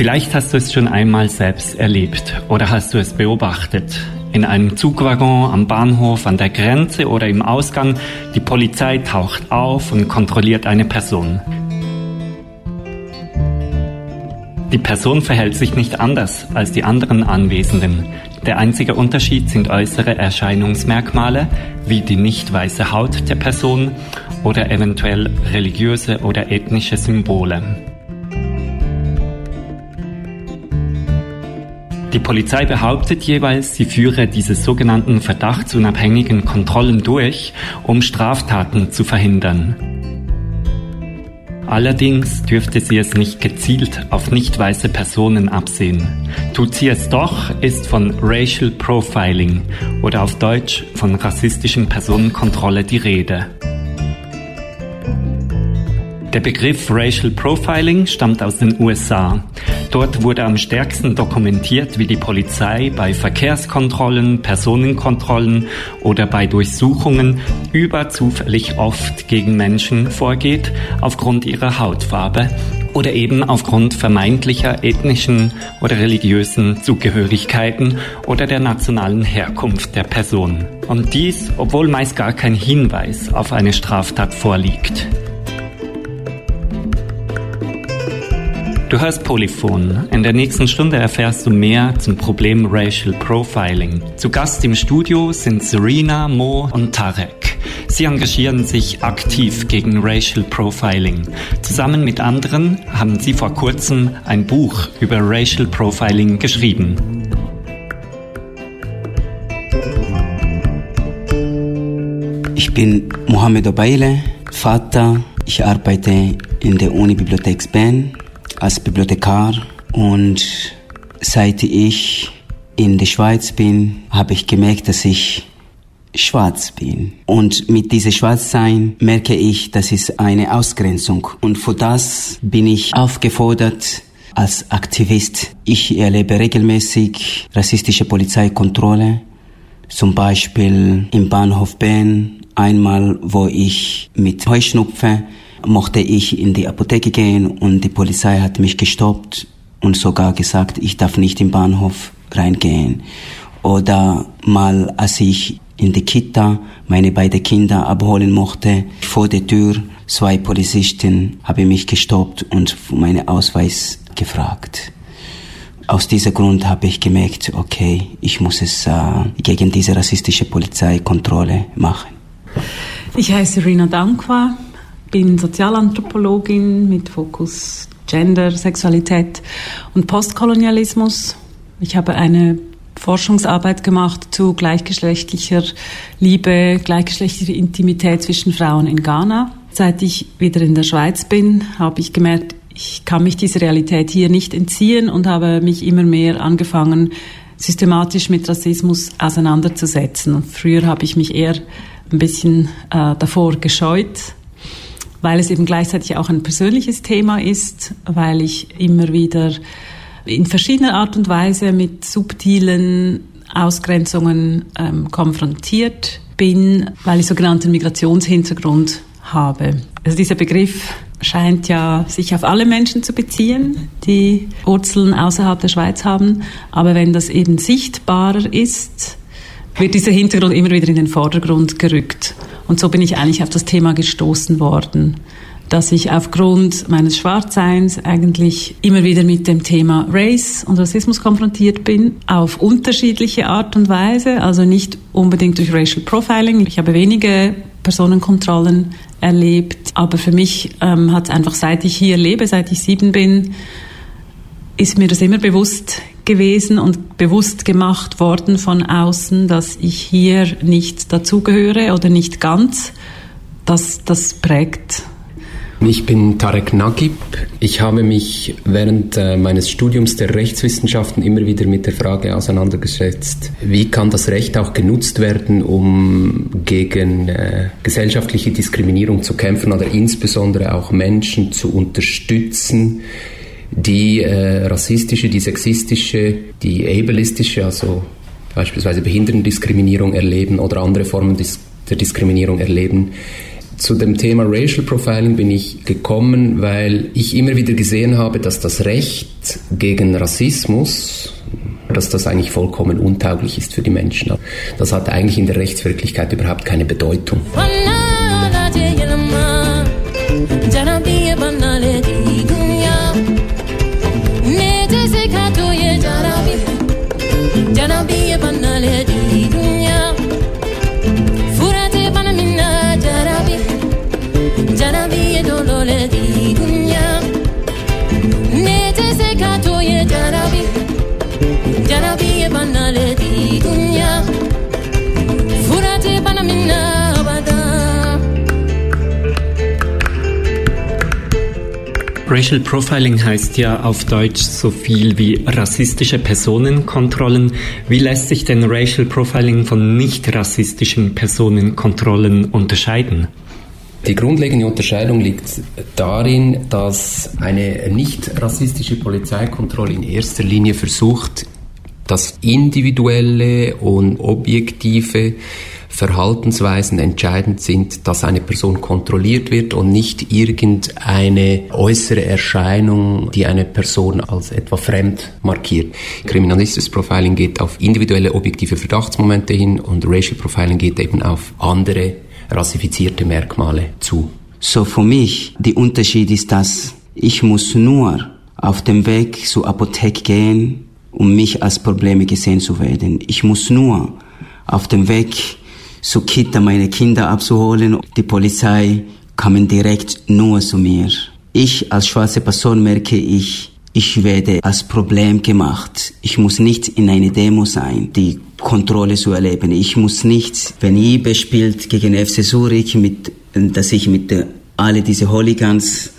Vielleicht hast du es schon einmal selbst erlebt oder hast du es beobachtet. In einem Zugwaggon, am Bahnhof, an der Grenze oder im Ausgang, die Polizei taucht auf und kontrolliert eine Person. Die Person verhält sich nicht anders als die anderen Anwesenden. Der einzige Unterschied sind äußere Erscheinungsmerkmale wie die nicht weiße Haut der Person oder eventuell religiöse oder ethnische Symbole. Die Polizei behauptet jeweils, sie führe diese sogenannten verdachtsunabhängigen Kontrollen durch, um Straftaten zu verhindern. Allerdings dürfte sie es nicht gezielt auf nicht weiße Personen absehen. Tut sie es doch, ist von Racial Profiling oder auf Deutsch von rassistischen Personenkontrolle die Rede. Der Begriff Racial Profiling stammt aus den USA. Dort wurde am stärksten dokumentiert, wie die Polizei bei Verkehrskontrollen, Personenkontrollen oder bei Durchsuchungen überzufällig oft gegen Menschen vorgeht, aufgrund ihrer Hautfarbe oder eben aufgrund vermeintlicher ethnischen oder religiösen Zugehörigkeiten oder der nationalen Herkunft der Person. Und dies, obwohl meist gar kein Hinweis auf eine Straftat vorliegt. Du hörst Polyphon. In der nächsten Stunde erfährst du mehr zum Problem Racial Profiling. Zu Gast im Studio sind Serena, Mo und Tarek. Sie engagieren sich aktiv gegen Racial Profiling. Zusammen mit anderen haben sie vor kurzem ein Buch über Racial Profiling geschrieben. Ich bin Mohamed Obeile, Vater. Ich arbeite in der Uni-Bibliothek Bern als Bibliothekar und seit ich in der Schweiz bin, habe ich gemerkt, dass ich schwarz bin. Und mit diesem Schwarzsein merke ich, das ist eine Ausgrenzung. Und für das bin ich aufgefordert, als Aktivist. Ich erlebe regelmäßig rassistische Polizeikontrolle, zum Beispiel im Bahnhof Bern, einmal, wo ich mit Heuschnupfen mochte ich in die Apotheke gehen und die Polizei hat mich gestoppt und sogar gesagt, ich darf nicht im Bahnhof reingehen. Oder mal, als ich in die Kita meine beiden Kinder abholen mochte, vor der Tür zwei Polizisten haben mich gestoppt und meinen Ausweis gefragt. Aus diesem Grund habe ich gemerkt, okay, ich muss es äh, gegen diese rassistische Polizeikontrolle machen. Ich heiße Rina Dankwa, bin Sozialanthropologin mit Fokus Gender, Sexualität und Postkolonialismus. Ich habe eine Forschungsarbeit gemacht zu gleichgeschlechtlicher Liebe, gleichgeschlechtlicher Intimität zwischen Frauen in Ghana. Seit ich wieder in der Schweiz bin, habe ich gemerkt, ich kann mich dieser Realität hier nicht entziehen und habe mich immer mehr angefangen, systematisch mit Rassismus auseinanderzusetzen. Früher habe ich mich eher ein bisschen äh, davor gescheut, weil es eben gleichzeitig auch ein persönliches Thema ist, weil ich immer wieder in verschiedener Art und Weise mit subtilen Ausgrenzungen ähm, konfrontiert bin, weil ich sogenannten Migrationshintergrund habe. Also dieser Begriff scheint ja sich auf alle Menschen zu beziehen, die Wurzeln außerhalb der Schweiz haben. Aber wenn das eben sichtbarer ist, wird dieser Hintergrund immer wieder in den Vordergrund gerückt. Und so bin ich eigentlich auf das Thema gestoßen worden, dass ich aufgrund meines Schwarzseins eigentlich immer wieder mit dem Thema Race und Rassismus konfrontiert bin, auf unterschiedliche Art und Weise, also nicht unbedingt durch Racial Profiling. Ich habe wenige Personenkontrollen erlebt, aber für mich ähm, hat es einfach, seit ich hier lebe, seit ich sieben bin, ist mir das immer bewusst gewesen und bewusst gemacht worden von außen, dass ich hier nicht dazugehöre oder nicht ganz. Das, das prägt. Ich bin Tarek Nagib. Ich habe mich während äh, meines Studiums der Rechtswissenschaften immer wieder mit der Frage auseinandergesetzt, wie kann das Recht auch genutzt werden, um gegen äh, gesellschaftliche Diskriminierung zu kämpfen oder insbesondere auch Menschen zu unterstützen, die äh, rassistische, die sexistische, die ableistische, also beispielsweise Behindertendiskriminierung erleben oder andere Formen der Diskriminierung erleben, Zu dem Thema Racial Profiling bin ich gekommen, weil ich immer wieder gesehen habe, dass das Recht gegen Rassismus, dass das eigentlich vollkommen untauglich ist für die Menschen. Das hat eigentlich in der Rechtswirklichkeit überhaupt keine Bedeutung. Racial Profiling heißt ja auf Deutsch so viel wie rassistische Personenkontrollen. Wie lässt sich denn Racial Profiling von nicht rassistischen Personenkontrollen unterscheiden? Die grundlegende Unterscheidung liegt darin, dass eine nicht rassistische Polizeikontrolle in erster Linie versucht, das individuelle und objektive Verhaltensweisen entscheidend sind, dass eine Person kontrolliert wird und nicht irgendeine äußere Erscheinung, die eine Person als etwa fremd markiert. Kriminalistisches Profiling geht auf individuelle objektive Verdachtsmomente hin und Racial Profiling geht eben auf andere rassifizierte Merkmale zu. So für mich, der Unterschied ist, dass ich muss nur auf dem Weg zur Apotheke gehen, um mich als Probleme gesehen zu werden. Ich muss nur auf dem Weg zu Kita meine Kinder abzuholen. Die Polizei kam direkt nur zu mir. Ich als schwarze Person merke ich, ich werde als Problem gemacht. Ich muss nicht in eine Demo sein, die Kontrolle zu erleben. Ich muss nicht, wenn IBE spielt gegen FC Zurich, mit, dass ich mit alle diese Hooligans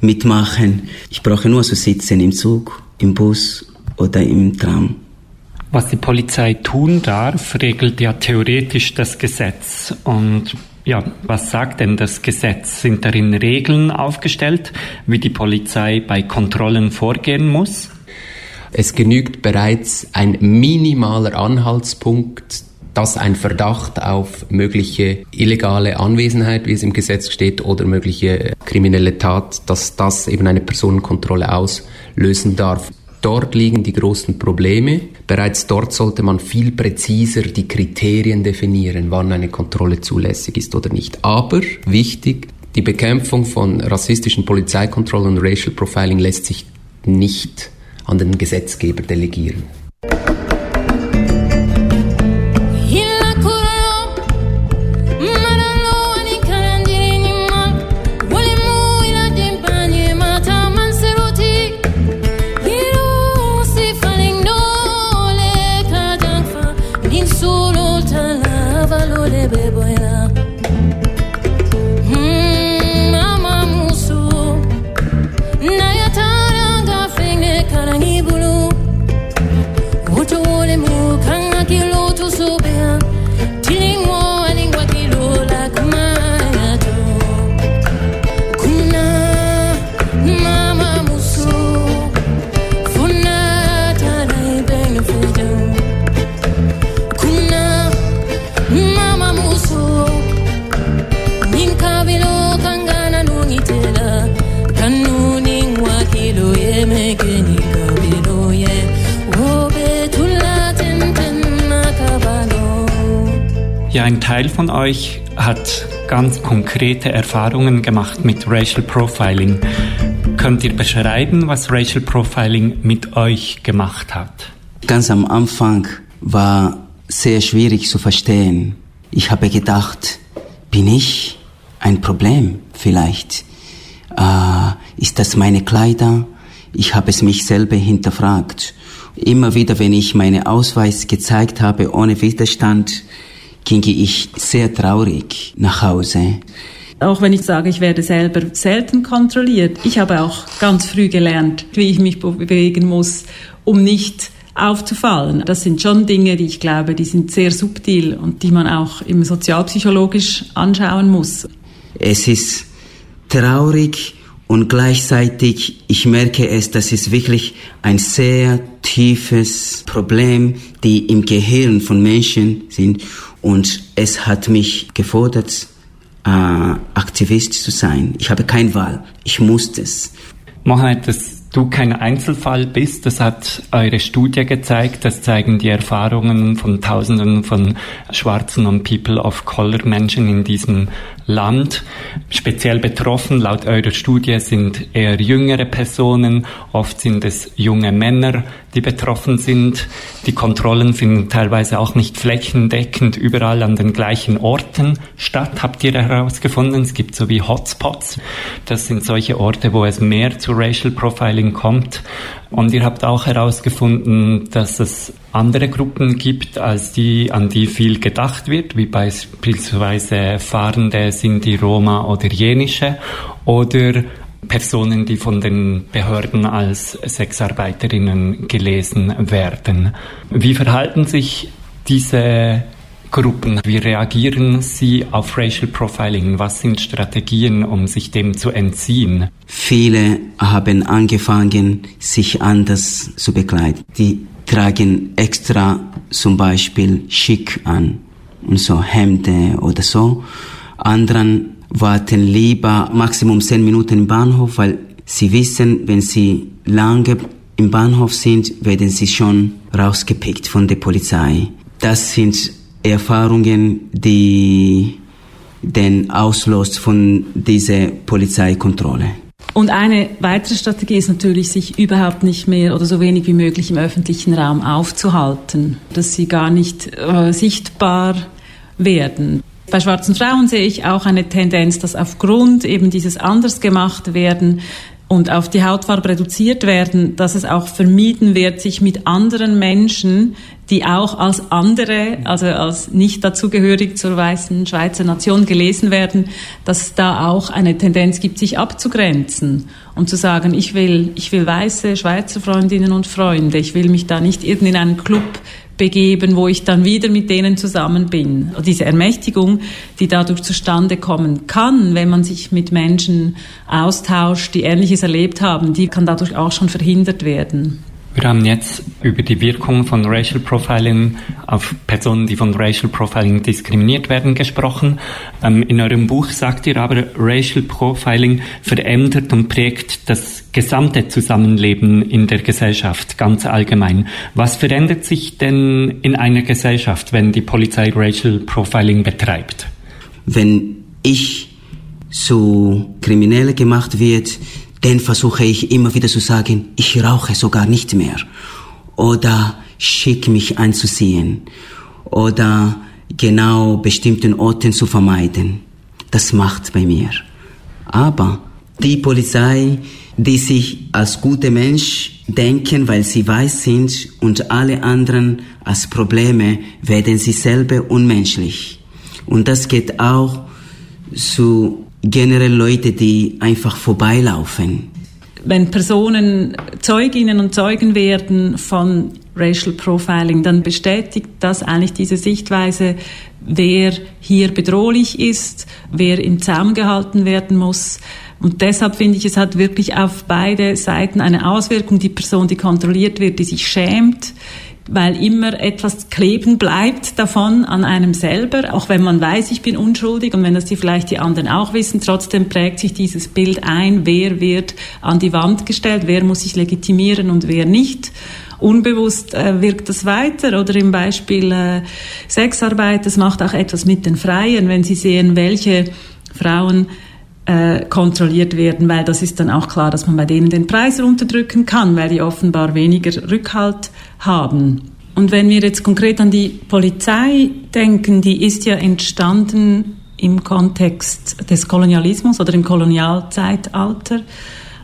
mitmachen. Ich brauche nur zu sitzen im Zug, im Bus oder im Tram. Was die Polizei tun darf, regelt ja theoretisch das Gesetz. Und ja, was sagt denn das Gesetz? Sind darin Regeln aufgestellt, wie die Polizei bei Kontrollen vorgehen muss? Es genügt bereits ein minimaler Anhaltspunkt, dass ein Verdacht auf mögliche illegale Anwesenheit, wie es im Gesetz steht, oder mögliche kriminelle Tat, dass das eben eine Personenkontrolle auslösen darf. Dort liegen die großen Probleme. Bereits dort sollte man viel präziser die Kriterien definieren, wann eine Kontrolle zulässig ist oder nicht. Aber wichtig, die Bekämpfung von rassistischen Polizeikontrollen und Racial Profiling lässt sich nicht an den Gesetzgeber delegieren. Teil von euch hat ganz konkrete Erfahrungen gemacht mit Racial Profiling. Könnt ihr beschreiben, was Racial Profiling mit euch gemacht hat? Ganz am Anfang war sehr schwierig zu verstehen. Ich habe gedacht, bin ich ein Problem vielleicht? Äh, ist das meine Kleider? Ich habe es mich selber hinterfragt. Immer wieder, wenn ich meine Ausweis gezeigt habe, ohne Widerstand, ging ich sehr traurig nach Hause. Auch wenn ich sage, ich werde selber selten kontrolliert. Ich habe auch ganz früh gelernt, wie ich mich bewegen muss, um nicht aufzufallen. Das sind schon Dinge, die ich glaube, die sind sehr subtil und die man auch im sozialpsychologisch anschauen muss. Es ist traurig und gleichzeitig, ich merke es, das ist wirklich ein sehr tiefes Problem, die im Gehirn von Menschen sind und es hat mich gefordert, äh, Aktivist zu sein. Ich habe keine Wahl. Ich musste es. Mohammed, das du kein Einzelfall bist. Das hat eure Studie gezeigt. Das zeigen die Erfahrungen von Tausenden von schwarzen und People of Color Menschen in diesem Land. Speziell betroffen laut eurer Studie sind eher jüngere Personen. Oft sind es junge Männer, die betroffen sind. Die Kontrollen finden teilweise auch nicht flächendeckend überall an den gleichen Orten statt, habt ihr herausgefunden. Es gibt so wie Hotspots. Das sind solche Orte, wo es mehr zu Racial Profiling kommt. Und ihr habt auch herausgefunden, dass es andere Gruppen gibt, als die, an die viel gedacht wird, wie beispielsweise Fahrende, Sinti, Roma oder Jenische oder Personen, die von den Behörden als Sexarbeiterinnen gelesen werden. Wie verhalten sich diese Gruppen? Wie reagieren sie auf Racial Profiling? Was sind Strategien, um sich dem zu entziehen? Viele haben angefangen, sich anders zu bekleiden. Die tragen extra zum Beispiel schick an und so Hemden oder so. Anderen warten lieber maximum zehn Minuten im Bahnhof, weil sie wissen, wenn sie lange im Bahnhof sind, werden sie schon rausgepickt von der Polizei. Das sind Erfahrungen, die den auslöst von dieser Polizeikontrolle. Und eine weitere Strategie ist natürlich, sich überhaupt nicht mehr oder so wenig wie möglich im öffentlichen Raum aufzuhalten, dass sie gar nicht äh, sichtbar werden. Bei schwarzen Frauen sehe ich auch eine Tendenz, dass aufgrund eben dieses anders gemacht werden und auf die Hautfarbe reduziert werden, dass es auch vermieden wird, sich mit anderen Menschen, die auch als andere, also als nicht dazugehörig zur weißen Schweizer Nation gelesen werden, dass es da auch eine Tendenz gibt, sich abzugrenzen und zu sagen, ich will, ich will weiße Schweizer Freundinnen und Freunde, ich will mich da nicht irgendwie in einen Club begeben, wo ich dann wieder mit denen zusammen bin. Diese Ermächtigung, die dadurch zustande kommen kann, wenn man sich mit Menschen austauscht, die Ähnliches erlebt haben, die kann dadurch auch schon verhindert werden. Wir haben jetzt über die Wirkung von Racial Profiling auf Personen, die von Racial Profiling diskriminiert werden, gesprochen. Ähm, in eurem Buch sagt ihr aber, Racial Profiling verändert und prägt das gesamte Zusammenleben in der Gesellschaft ganz allgemein. Was verändert sich denn in einer Gesellschaft, wenn die Polizei Racial Profiling betreibt? Wenn ich so Kriminelle gemacht wird, dann versuche ich immer wieder zu sagen, ich rauche sogar nicht mehr. Oder schick mich anzusehen. Oder genau bestimmten Orten zu vermeiden. Das macht bei mir. Aber die Polizei, die sich als gute Mensch denken, weil sie weiß sind und alle anderen als Probleme, werden sie selber unmenschlich. Und das geht auch zu generell Leute, die einfach vorbeilaufen. Wenn Personen Zeuginnen und Zeugen werden von Racial Profiling, dann bestätigt das eigentlich diese Sichtweise, wer hier bedrohlich ist, wer im Zaum gehalten werden muss. Und deshalb finde ich, es hat wirklich auf beide Seiten eine Auswirkung. Die Person, die kontrolliert wird, die sich schämt, weil immer etwas kleben bleibt davon an einem selber, auch wenn man weiß, ich bin unschuldig und wenn das die vielleicht die anderen auch wissen, trotzdem prägt sich dieses Bild ein, wer wird an die Wand gestellt, wer muss sich legitimieren und wer nicht. Unbewusst äh, wirkt das weiter oder im Beispiel äh, Sexarbeit, das macht auch etwas mit den Freien, wenn sie sehen, welche Frauen äh, kontrolliert werden, weil das ist dann auch klar, dass man bei denen den Preis runterdrücken kann, weil die offenbar weniger Rückhalt haben. Und wenn wir jetzt konkret an die Polizei denken, die ist ja entstanden im Kontext des Kolonialismus oder im Kolonialzeitalter,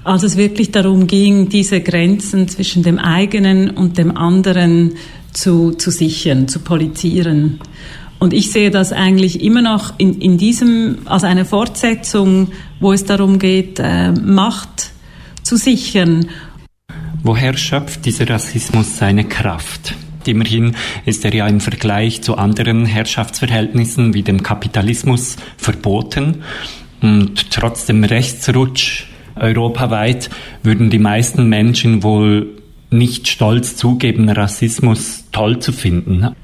als es wirklich darum ging, diese Grenzen zwischen dem eigenen und dem anderen zu, zu sichern, zu polizieren. Und ich sehe das eigentlich immer noch in, in diesem, als eine Fortsetzung, wo es darum geht, äh, Macht zu sichern. Woher schöpft dieser Rassismus seine Kraft? Immerhin ist er ja im Vergleich zu anderen Herrschaftsverhältnissen wie dem Kapitalismus verboten. Und trotz dem Rechtsrutsch europaweit würden die meisten Menschen wohl nicht stolz zugeben, Rassismus toll zu finden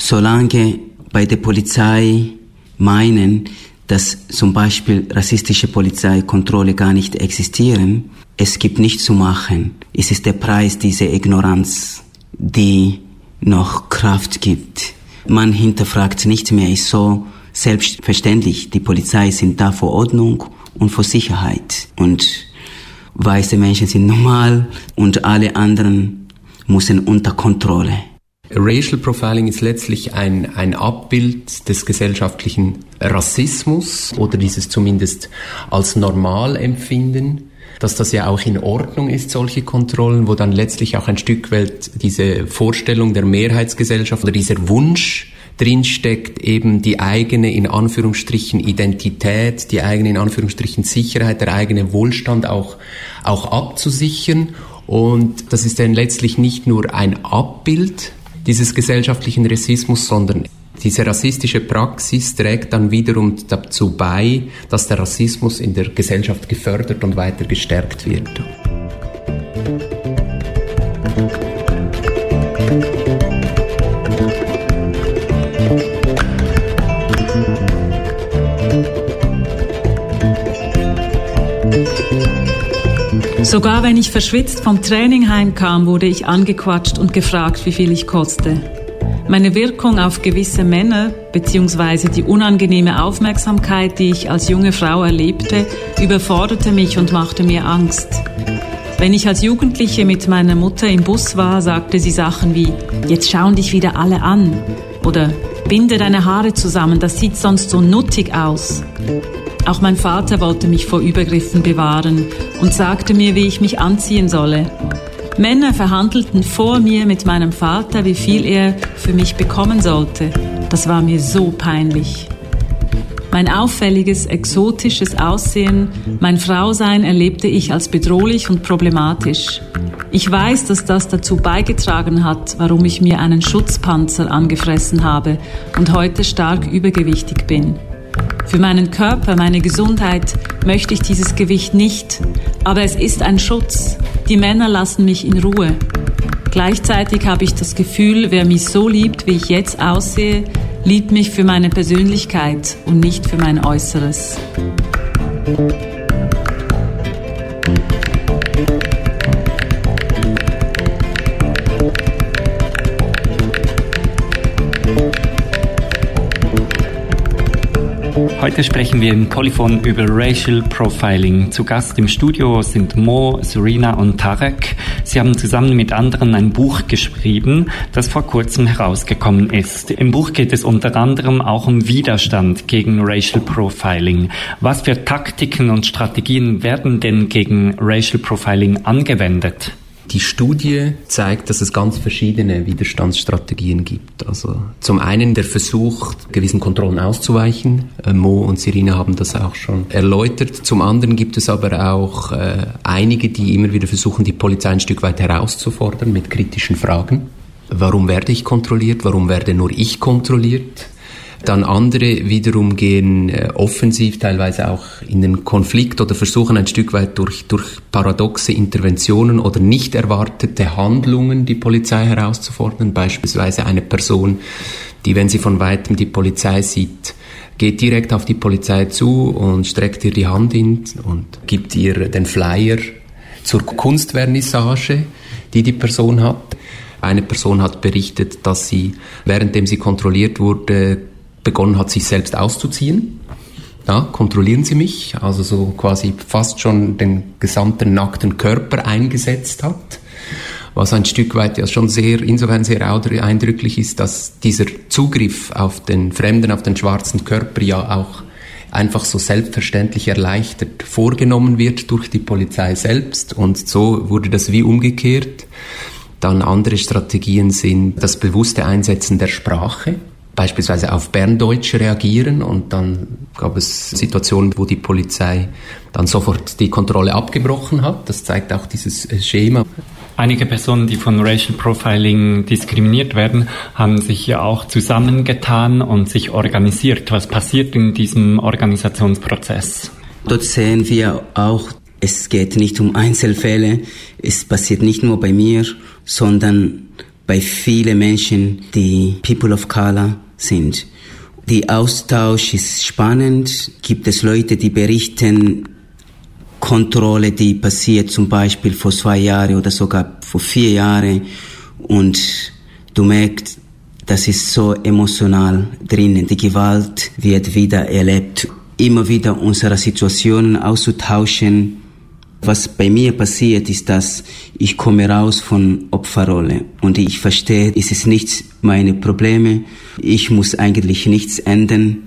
solange bei der Polizei meinen, dass zum Beispiel rassistische Polizeikontrolle gar nicht existieren. Es gibt nichts zu machen. Es ist der Preis dieser Ignoranz, die noch Kraft gibt. Man hinterfragt nicht mehr, ist so selbstverständlich. Die Polizei sind da vor Ordnung und vor Sicherheit. Und weiße Menschen sind normal und alle anderen müssen unter Kontrolle. Racial Profiling ist letztlich ein, ein Abbild des gesellschaftlichen Rassismus oder dieses zumindest als normal empfinden dass das ja auch in Ordnung ist, solche Kontrollen, wo dann letztlich auch ein Stück weit diese Vorstellung der Mehrheitsgesellschaft oder dieser Wunsch drinsteckt, eben die eigene in Anführungsstrichen Identität, die eigene in Anführungsstrichen Sicherheit, der eigene Wohlstand auch, auch abzusichern. Und das ist dann letztlich nicht nur ein Abbild dieses gesellschaftlichen Rassismus, sondern diese rassistische Praxis trägt dann wiederum dazu bei, dass der Rassismus in der Gesellschaft gefördert und weiter gestärkt wird. Sogar wenn ich verschwitzt vom Training heimkam, wurde ich angequatscht und gefragt, wie viel ich koste. Meine Wirkung auf gewisse Männer bzw. die unangenehme Aufmerksamkeit, die ich als junge Frau erlebte, überforderte mich und machte mir Angst. Wenn ich als Jugendliche mit meiner Mutter im Bus war, sagte sie Sachen wie, jetzt schauen dich wieder alle an oder binde deine Haare zusammen, das sieht sonst so nuttig aus. Auch mein Vater wollte mich vor Übergriffen bewahren und sagte mir, wie ich mich anziehen solle. Männer verhandelten vor mir mit meinem Vater, wie viel er für mich bekommen sollte. Das war mir so peinlich. Mein auffälliges, exotisches Aussehen, mein Frausein erlebte ich als bedrohlich und problematisch. Ich weiß, dass das dazu beigetragen hat, warum ich mir einen Schutzpanzer angefressen habe und heute stark übergewichtig bin. Für meinen Körper, meine Gesundheit möchte ich dieses Gewicht nicht, aber es ist ein Schutz. Die Männer lassen mich in Ruhe. Gleichzeitig habe ich das Gefühl, wer mich so liebt, wie ich jetzt aussehe, liebt mich für meine Persönlichkeit und nicht für mein Äußeres. Heute sprechen wir im Polyphon über Racial Profiling. Zu Gast im Studio sind Mo, Serena und Tarek. Sie haben zusammen mit anderen ein Buch geschrieben, das vor kurzem herausgekommen ist. Im Buch geht es unter anderem auch um Widerstand gegen Racial Profiling. Was für Taktiken und Strategien werden denn gegen Racial Profiling angewendet? Die Studie zeigt, dass es ganz verschiedene Widerstandsstrategien gibt. Also zum einen der Versuch, gewissen Kontrollen auszuweichen. Äh, Mo und Serena haben das auch schon erläutert. Zum anderen gibt es aber auch äh, einige, die immer wieder versuchen, die Polizei ein Stück weit herauszufordern mit kritischen Fragen. Warum werde ich kontrolliert? Warum werde nur ich kontrolliert? Dann andere wiederum gehen äh, offensiv teilweise auch in den Konflikt oder versuchen ein Stück weit durch, durch paradoxe Interventionen oder nicht erwartete Handlungen die Polizei herauszufordern. Beispielsweise eine Person, die, wenn sie von weitem die Polizei sieht, geht direkt auf die Polizei zu und streckt ihr die Hand hin und gibt ihr den Flyer zur Kunstvernissage, die die Person hat. Eine Person hat berichtet, dass sie, währenddem sie kontrolliert wurde, begonnen hat, sich selbst auszuziehen. Ja, kontrollieren Sie mich, also so quasi fast schon den gesamten nackten Körper eingesetzt hat, was ein Stück weit ja schon sehr, insofern sehr eindrücklich ist, dass dieser Zugriff auf den Fremden, auf den schwarzen Körper ja auch einfach so selbstverständlich erleichtert vorgenommen wird durch die Polizei selbst und so wurde das wie umgekehrt. Dann andere Strategien sind das bewusste Einsetzen der Sprache beispielsweise auf Berndeutsch reagieren und dann gab es Situationen, wo die Polizei dann sofort die Kontrolle abgebrochen hat. Das zeigt auch dieses äh, Schema. Einige Personen, die von Racial Profiling diskriminiert werden, haben sich ja auch zusammengetan und sich organisiert. Was passiert in diesem Organisationsprozess? Dort sehen wir auch, es geht nicht um Einzelfälle. Es passiert nicht nur bei mir, sondern bei vielen Menschen, die People of Color sind. Der Austausch ist spannend. Gibt es Leute, die berichten, Kontrolle, die passiert zum Beispiel vor zwei Jahren oder sogar vor vier Jahren und du merkst, das ist so emotional drinnen. Die Gewalt wird wieder erlebt. Immer wieder unsere Situationen auszutauschen. Was bei mir passiert, ist, dass ich komme raus von Opferrolle und ich verstehe, es ist nicht meine Probleme. Ich muss eigentlich nichts ändern.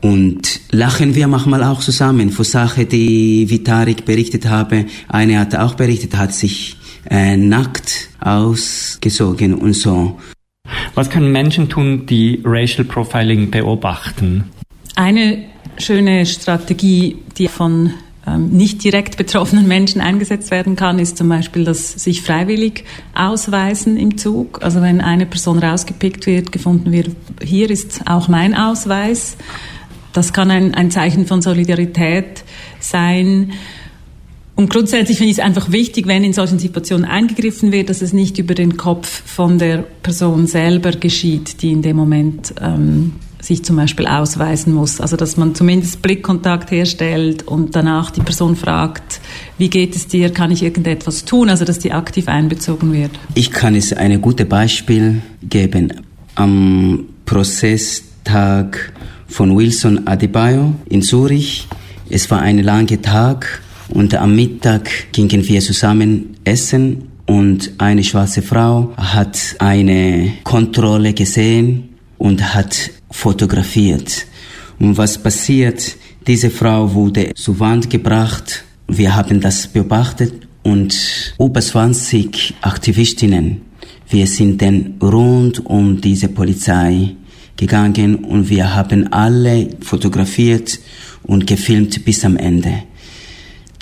Und lachen wir manchmal auch zusammen vor Sachen, die Vitarik berichtet habe. Eine hat auch berichtet, hat sich äh, nackt ausgesogen und so. Was können Menschen tun, die Racial Profiling beobachten? Eine schöne Strategie, die von nicht direkt betroffenen Menschen eingesetzt werden kann, ist zum Beispiel das sich freiwillig ausweisen im Zug. Also wenn eine Person rausgepickt wird, gefunden wird, hier ist auch mein Ausweis. Das kann ein, ein Zeichen von Solidarität sein. Und grundsätzlich finde ich es einfach wichtig, wenn in solchen Situationen eingegriffen wird, dass es nicht über den Kopf von der Person selber geschieht, die in dem Moment ähm, sich zum Beispiel ausweisen muss. Also dass man zumindest Blickkontakt herstellt und danach die Person fragt, wie geht es dir, kann ich irgendetwas tun? Also dass die aktiv einbezogen wird. Ich kann es ein gutes Beispiel geben. Am Prozesstag von Wilson Adebayo in Zürich. Es war ein langer Tag und am Mittag gingen wir zusammen essen und eine schwarze Frau hat eine Kontrolle gesehen und hat fotografiert. Und was passiert? Diese Frau wurde zur Wand gebracht. Wir haben das beobachtet und über 20 Aktivistinnen. Wir sind dann rund um diese Polizei gegangen und wir haben alle fotografiert und gefilmt bis am Ende.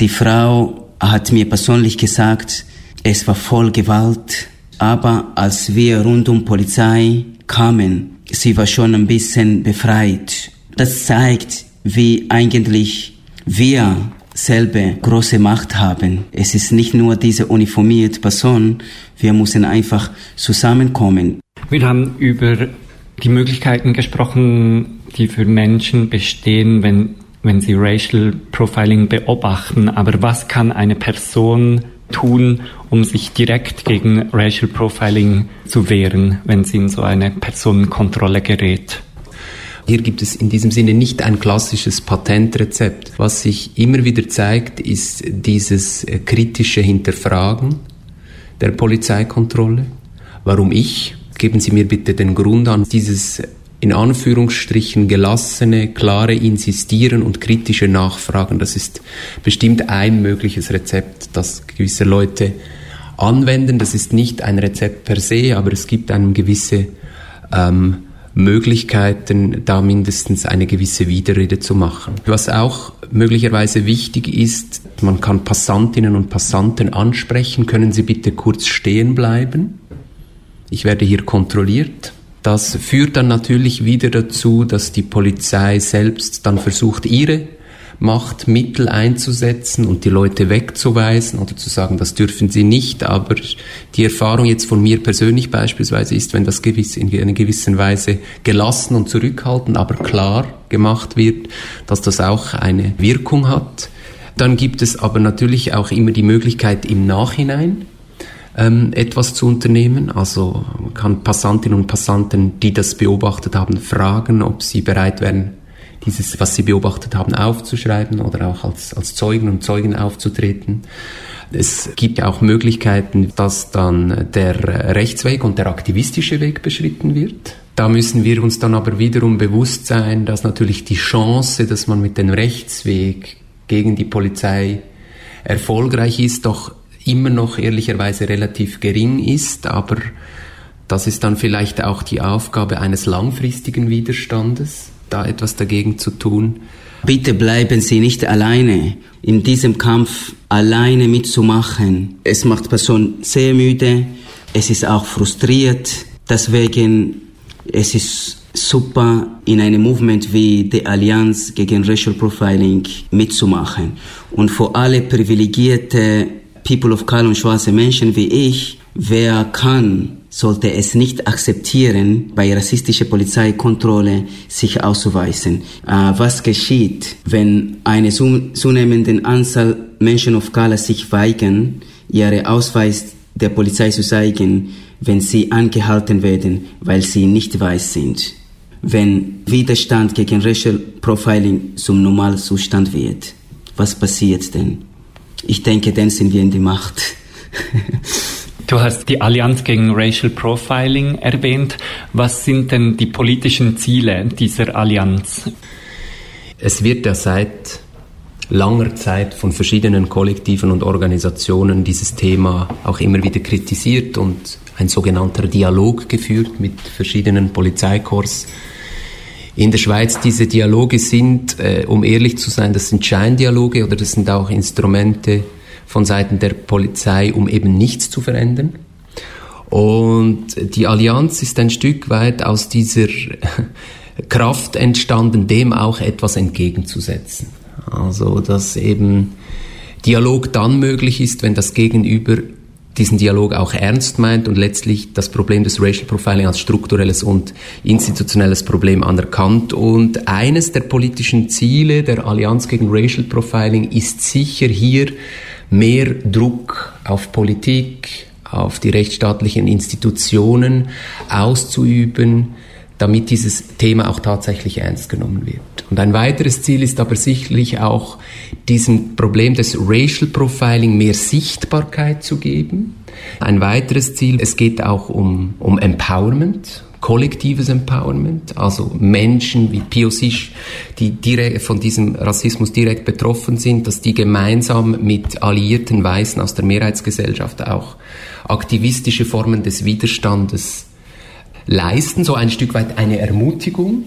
Die Frau hat mir persönlich gesagt, es war voll Gewalt, aber als wir rund um Polizei kamen, sie war schon ein bisschen befreit. Das zeigt, wie eigentlich wir selber große Macht haben. Es ist nicht nur diese uniformierte Person, wir müssen einfach zusammenkommen. Wir haben über die Möglichkeiten gesprochen, die für Menschen bestehen, wenn wenn sie Racial Profiling beobachten. Aber was kann eine Person tun, um sich direkt gegen Racial Profiling zu wehren, wenn sie in so eine Personenkontrolle gerät? Hier gibt es in diesem Sinne nicht ein klassisches Patentrezept. Was sich immer wieder zeigt, ist dieses äh, kritische Hinterfragen der Polizeikontrolle. Warum ich? Geben Sie mir bitte den Grund an. Dieses in Anführungsstrichen gelassene, klare Insistieren und kritische Nachfragen. Das ist bestimmt ein mögliches Rezept, das gewisse Leute anwenden. Das ist nicht ein Rezept per se, aber es gibt einem gewisse ähm, Möglichkeiten, da mindestens eine gewisse Widerrede zu machen. Was auch möglicherweise wichtig ist, man kann Passantinnen und Passanten ansprechen, können Sie bitte kurz stehen bleiben? Ich werde hier kontrolliert. Das führt dann natürlich wieder dazu, dass die Polizei selbst dann versucht, ihre Machtmittel einzusetzen und die Leute wegzuweisen oder zu sagen, das dürfen sie nicht. Aber die Erfahrung jetzt von mir persönlich beispielsweise ist, wenn das gewiss, in einer gewissen Weise gelassen und zurückhaltend, aber klar gemacht wird, dass das auch eine Wirkung hat. Dann gibt es aber natürlich auch immer die Möglichkeit im Nachhinein, ähm, etwas zu unternehmen. Also man kann Passantinnen und Passanten, die das beobachtet haben, fragen, ob sie bereit wären, dieses, was sie beobachtet haben, aufzuschreiben oder auch als, als Zeugen und Zeugen aufzutreten. Es gibt auch Möglichkeiten, dass dann der Rechtsweg und der aktivistische Weg beschritten wird. Da müssen wir uns dann aber wiederum bewusst sein, dass natürlich die Chance, dass man mit dem Rechtsweg gegen die Polizei erfolgreich ist, doch immer noch ehrlicherweise relativ gering ist, aber das ist dann vielleicht auch die Aufgabe eines langfristigen Widerstandes, da etwas dagegen zu tun. Bitte bleiben Sie nicht alleine in diesem Kampf alleine mitzumachen. Es macht Person sehr müde, es ist auch frustriert, deswegen es ist super in einem Movement wie der Allianz gegen Racial Profiling mitzumachen. Und für alle privilegierte People of Color und schwarze Menschen wie ich, wer kann sollte es nicht akzeptieren, bei rassistischer Polizeikontrolle sich auszuweisen. Äh, was geschieht, wenn eine zunehmende Anzahl Menschen of Color sich weigern, ihre Ausweis der Polizei zu zeigen, wenn sie angehalten werden, weil sie nicht weiß sind? Wenn Widerstand gegen Racial Profiling zum Normalzustand wird, was passiert denn? Ich denke, dann sind wir in die Macht. Du hast die Allianz gegen Racial Profiling erwähnt. Was sind denn die politischen Ziele dieser Allianz? Es wird ja seit langer Zeit von verschiedenen Kollektiven und Organisationen dieses Thema auch immer wieder kritisiert und ein sogenannter Dialog geführt mit verschiedenen Polizeikorps. In der Schweiz diese Dialoge sind, äh, um ehrlich zu sein, das sind Scheindialoge oder das sind auch Instrumente, von Seiten der Polizei, um eben nichts zu verändern. Und die Allianz ist ein Stück weit aus dieser Kraft entstanden, dem auch etwas entgegenzusetzen. Also, dass eben Dialog dann möglich ist, wenn das Gegenüber diesen Dialog auch ernst meint und letztlich das Problem des Racial Profiling als strukturelles und institutionelles Problem anerkannt. Und eines der politischen Ziele der Allianz gegen Racial Profiling ist sicher hier mehr Druck auf Politik, auf die rechtsstaatlichen Institutionen auszuüben, damit dieses Thema auch tatsächlich ernst genommen wird. Und ein weiteres Ziel ist aber sicherlich auch, diesem Problem des Racial Profiling mehr Sichtbarkeit zu geben. Ein weiteres Ziel, es geht auch um, um Empowerment, kollektives Empowerment, also Menschen wie Sisch, die direkt von diesem Rassismus direkt betroffen sind, dass die gemeinsam mit alliierten Weißen aus der Mehrheitsgesellschaft auch aktivistische Formen des Widerstandes leisten, so ein Stück weit eine Ermutigung.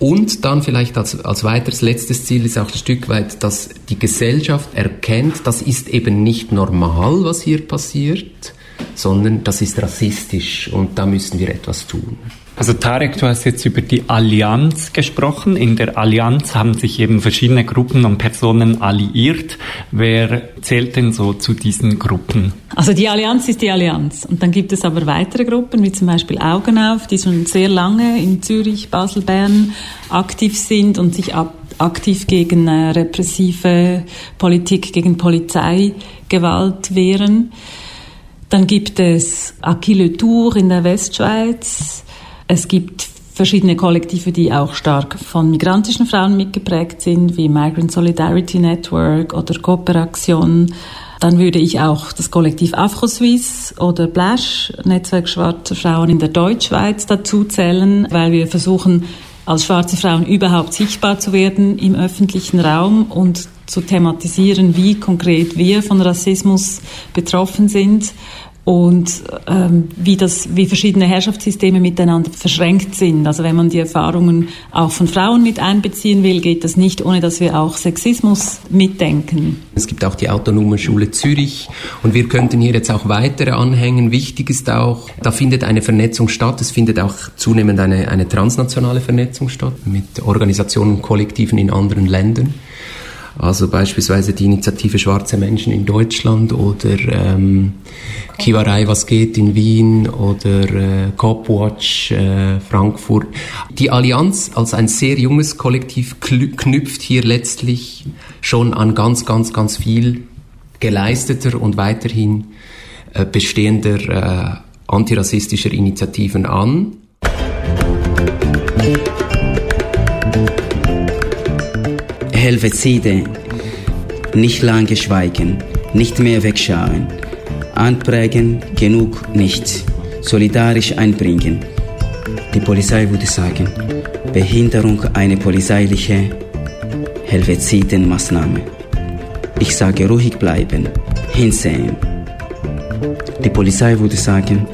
Und dann vielleicht als, als weiteres letztes Ziel ist auch ein Stück weit, dass die Gesellschaft erkennt, das ist eben nicht normal, was hier passiert, sondern das ist rassistisch und da müssen wir etwas tun. Also Tarek, du hast jetzt über die Allianz gesprochen. In der Allianz haben sich eben verschiedene Gruppen und Personen alliiert. Wer zählt denn so zu diesen Gruppen? Also die Allianz ist die Allianz. Und dann gibt es aber weitere Gruppen, wie zum Beispiel Augen auf, die schon sehr lange in Zürich, Basel, Bern aktiv sind und sich ab aktiv gegen äh, repressive Politik, gegen Polizeigewalt wehren. Dann gibt es Aquile Tour in der Westschweiz. Es gibt verschiedene Kollektive, die auch stark von migrantischen Frauen mitgeprägt sind, wie Migrant Solidarity Network oder Kooperation. Dann würde ich auch das Kollektiv Afro-Suisse oder Blash, Netzwerk schwarzer Frauen in der Deutschschweiz, dazu zählen, weil wir versuchen, als schwarze Frauen überhaupt sichtbar zu werden im öffentlichen Raum und zu thematisieren, wie konkret wir von Rassismus betroffen sind und ähm, wie das, wie verschiedene Herrschaftssysteme miteinander verschränkt sind. Also wenn man die Erfahrungen auch von Frauen mit einbeziehen will, geht das nicht, ohne dass wir auch Sexismus mitdenken. Es gibt auch die Autonome Schule Zürich und wir könnten hier jetzt auch weitere anhängen. Wichtig ist auch, da findet eine Vernetzung statt. Es findet auch zunehmend eine, eine transnationale Vernetzung statt mit Organisationen und Kollektiven in anderen Ländern. Also beispielsweise die Initiative Schwarze Menschen in Deutschland oder ähm, Kiwarei Was geht in Wien oder äh, Copwatch äh, Frankfurt. Die Allianz als ein sehr junges Kollektiv knüpft hier letztlich schon an ganz, ganz, ganz viel geleisteter und weiterhin äh, bestehender äh, antirassistischer Initiativen an. Helvezide. Nicht lange schweigen, nicht mehr wegschauen. Anprägen, genug nicht. Solidarisch einbringen. Die Polizei würde sagen, Behinderung eine polizeiliche Helvezidenmaßnahme. Ich sage ruhig bleiben, hinsehen. Die Polizei würde sagen,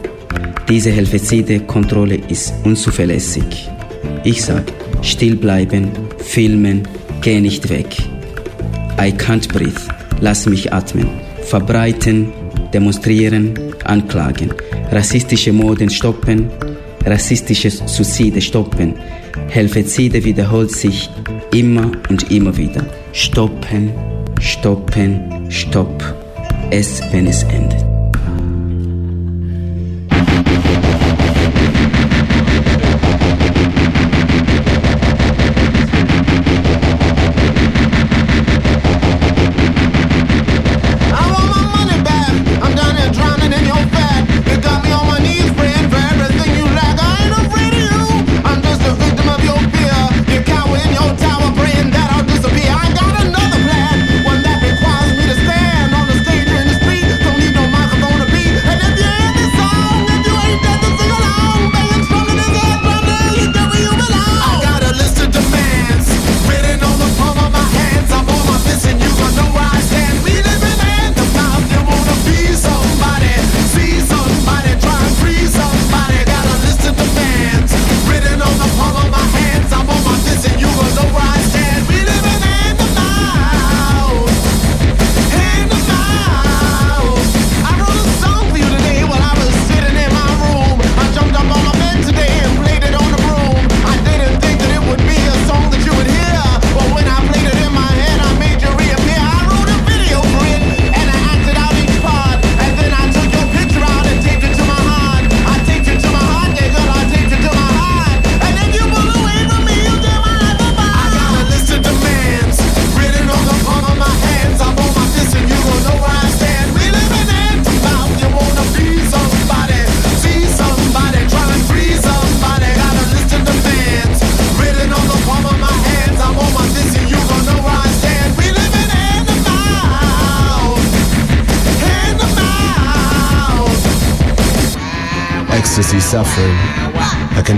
diese Helvezide-Kontrolle ist unzuverlässig. Ich sage, still bleiben, filmen, Geh nicht weg. I can't breathe. Lass mich atmen. Verbreiten, demonstrieren, anklagen. Rassistische Moden stoppen. Rassistische Suizide stoppen. Helfezide wiederholt sich immer und immer wieder. Stoppen, stoppen, stopp. Es, wenn es endet.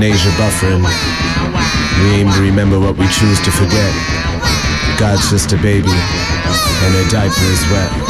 Echinacea buffering. We aim to remember what we choose to forget. God's just a baby, and her diaper is wet.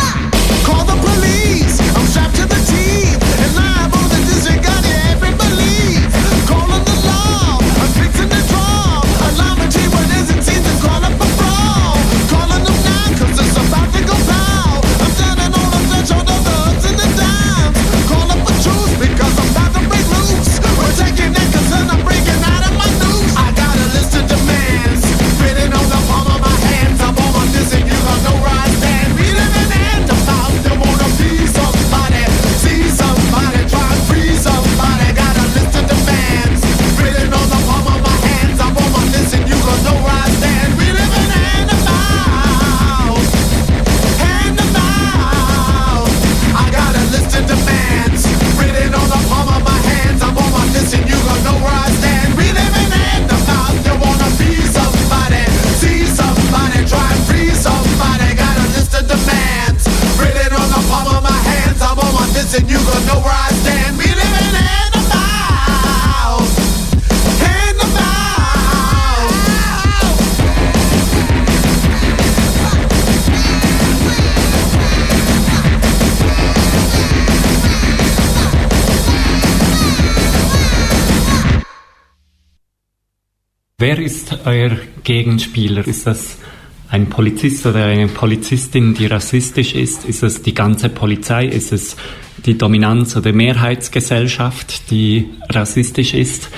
Euer Gegenspieler? Ist das ein Polizist oder eine Polizistin, die rassistisch ist? Ist es die ganze Polizei? Ist es die Dominanz- oder Mehrheitsgesellschaft, die rassistisch ist?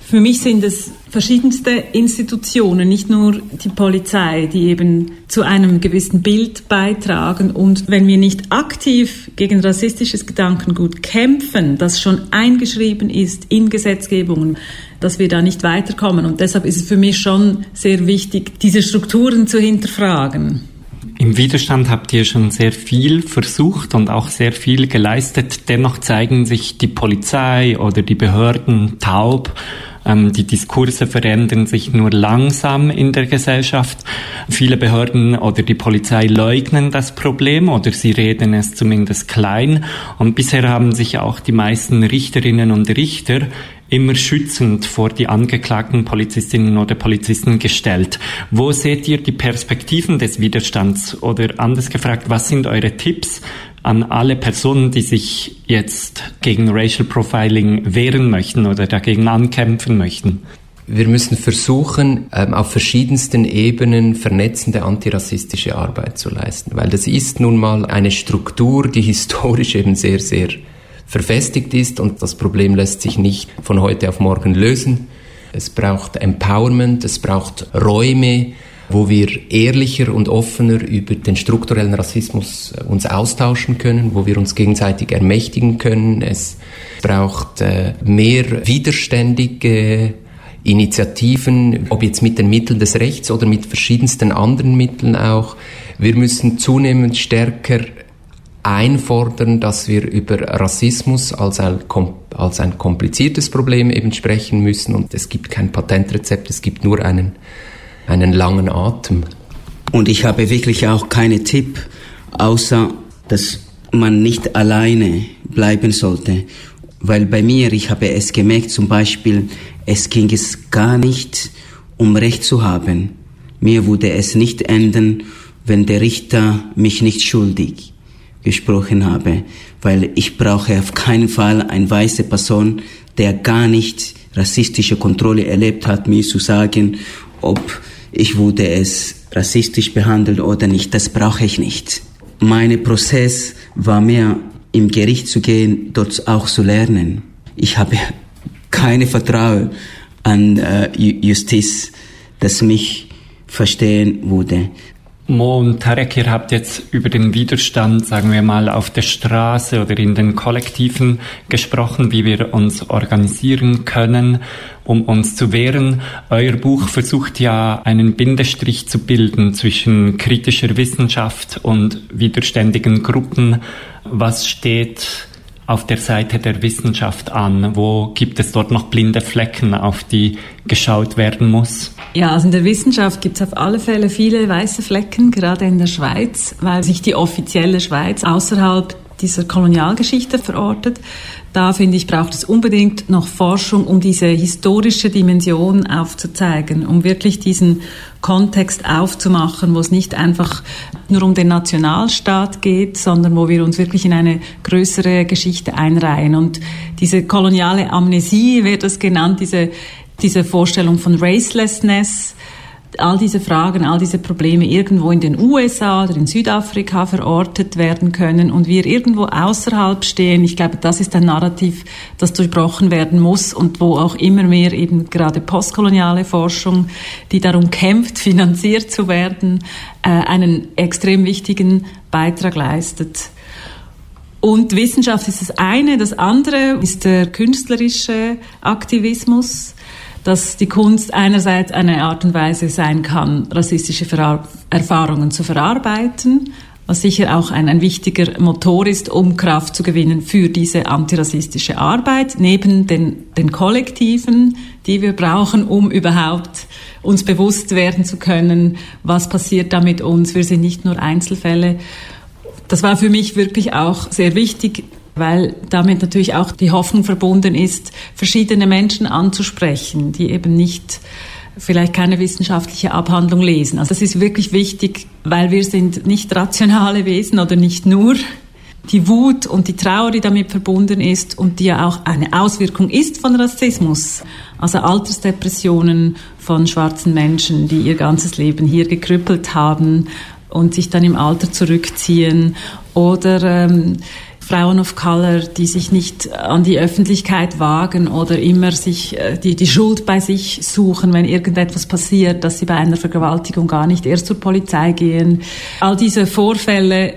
Für mich sind es verschiedenste Institutionen, nicht nur die Polizei, die eben zu einem gewissen Bild beitragen. Und wenn wir nicht aktiv gegen rassistisches Gedankengut kämpfen, das schon eingeschrieben ist in Gesetzgebungen, dass wir da nicht weiterkommen. Und deshalb ist es für mich schon sehr wichtig, diese Strukturen zu hinterfragen. Im Widerstand habt ihr schon sehr viel versucht und auch sehr viel geleistet. Dennoch zeigen sich die Polizei oder die Behörden taub. Ähm, die Diskurse verändern sich nur langsam in der Gesellschaft. Viele Behörden oder die Polizei leugnen das Problem oder sie reden es zumindest klein. Und bisher haben sich auch die meisten Richterinnen und Richter immer schützend vor die angeklagten Polizistinnen oder Polizisten gestellt. Wo seht ihr die Perspektiven des Widerstands? Oder anders gefragt, was sind eure Tipps an alle Personen, die sich jetzt gegen Racial Profiling wehren möchten oder dagegen ankämpfen möchten? Wir müssen versuchen, ähm, auf verschiedensten Ebenen vernetzende antirassistische Arbeit zu leisten, weil das ist nun mal eine Struktur, die historisch eben sehr, sehr verfestigt ist und das Problem lässt sich nicht von heute auf morgen lösen. Es braucht Empowerment, es braucht Räume, wo wir ehrlicher und offener über den strukturellen Rassismus äh, uns austauschen können, wo wir uns gegenseitig ermächtigen können. Es braucht äh, mehr widerständige Initiativen, ob jetzt mit den Mitteln des Rechts oder mit verschiedensten anderen Mitteln auch. Wir müssen zunehmend stärker einfordern, dass wir über Rassismus als ein, als ein kompliziertes Problem eben sprechen müssen und es gibt kein Patentrezept, es gibt nur einen, einen langen Atem. Und ich habe wirklich auch keinen Tipp, außer dass man nicht alleine bleiben sollte. Weil bei mir, ich habe es gemerkt, zum Beispiel, es ging es gar nicht um Recht zu haben. Mir würde es nicht enden, wenn der Richter mich nicht schuldig gesprochen habe, weil ich brauche auf keinen Fall eine weiße Person, der gar nicht rassistische Kontrolle erlebt hat, mir zu sagen, ob ich wurde es rassistisch behandelt oder nicht. Das brauche ich nicht. Mein Prozess war mehr im Gericht zu gehen, dort auch zu lernen. Ich habe keine Vertrauen an äh, Ju- Justiz, dass mich verstehen würde. Mo und Tarek, ihr habt jetzt über den Widerstand, sagen wir mal, auf der Straße oder in den Kollektiven gesprochen, wie wir uns organisieren können, um uns zu wehren. Euer Buch versucht ja einen Bindestrich zu bilden zwischen kritischer Wissenschaft und widerständigen Gruppen. Was steht auf der Seite der Wissenschaft an? Wo gibt es dort noch blinde Flecken, auf die geschaut werden muss? Ja, also in der Wissenschaft gibt es auf alle Fälle viele weiße Flecken, gerade in der Schweiz, weil sich die offizielle Schweiz außerhalb dieser Kolonialgeschichte verortet. Da finde ich, braucht es unbedingt noch Forschung, um diese historische Dimension aufzuzeigen, um wirklich diesen Kontext aufzumachen, wo es nicht einfach nur um den Nationalstaat geht, sondern wo wir uns wirklich in eine größere Geschichte einreihen. Und diese koloniale Amnesie wird das genannt, diese, diese Vorstellung von Racelessness, all diese Fragen, all diese Probleme irgendwo in den USA oder in Südafrika verortet werden können und wir irgendwo außerhalb stehen. Ich glaube, das ist ein Narrativ, das durchbrochen werden muss und wo auch immer mehr eben gerade postkoloniale Forschung, die darum kämpft, finanziert zu werden, äh, einen extrem wichtigen Beitrag leistet. Und Wissenschaft ist das eine. Das andere ist der künstlerische Aktivismus dass die Kunst einerseits eine Art und Weise sein kann, rassistische Verar Erfahrungen zu verarbeiten, was sicher auch ein, ein wichtiger Motor ist, um Kraft zu gewinnen für diese antirassistische Arbeit, neben den, den Kollektiven, die wir brauchen, um überhaupt uns bewusst werden zu können, was passiert da mit uns. Wir sind nicht nur Einzelfälle. Das war für mich wirklich auch sehr wichtig, weil damit natürlich auch die Hoffnung verbunden ist, verschiedene Menschen anzusprechen, die eben nicht vielleicht keine wissenschaftliche Abhandlung lesen. Also das ist wirklich wichtig, weil wir sind nicht rationale Wesen oder nicht nur die Wut und die Trauer, die damit verbunden ist und die ja auch eine Auswirkung ist von Rassismus. Also Altersdepressionen von schwarzen Menschen, die ihr ganzes Leben hier gekrüppelt haben und sich dann im Alter zurückziehen oder ähm, Frauen of Color, die sich nicht an die Öffentlichkeit wagen oder immer sich äh, die, die Schuld bei sich suchen, wenn irgendetwas passiert, dass sie bei einer Vergewaltigung gar nicht erst zur Polizei gehen. All diese Vorfälle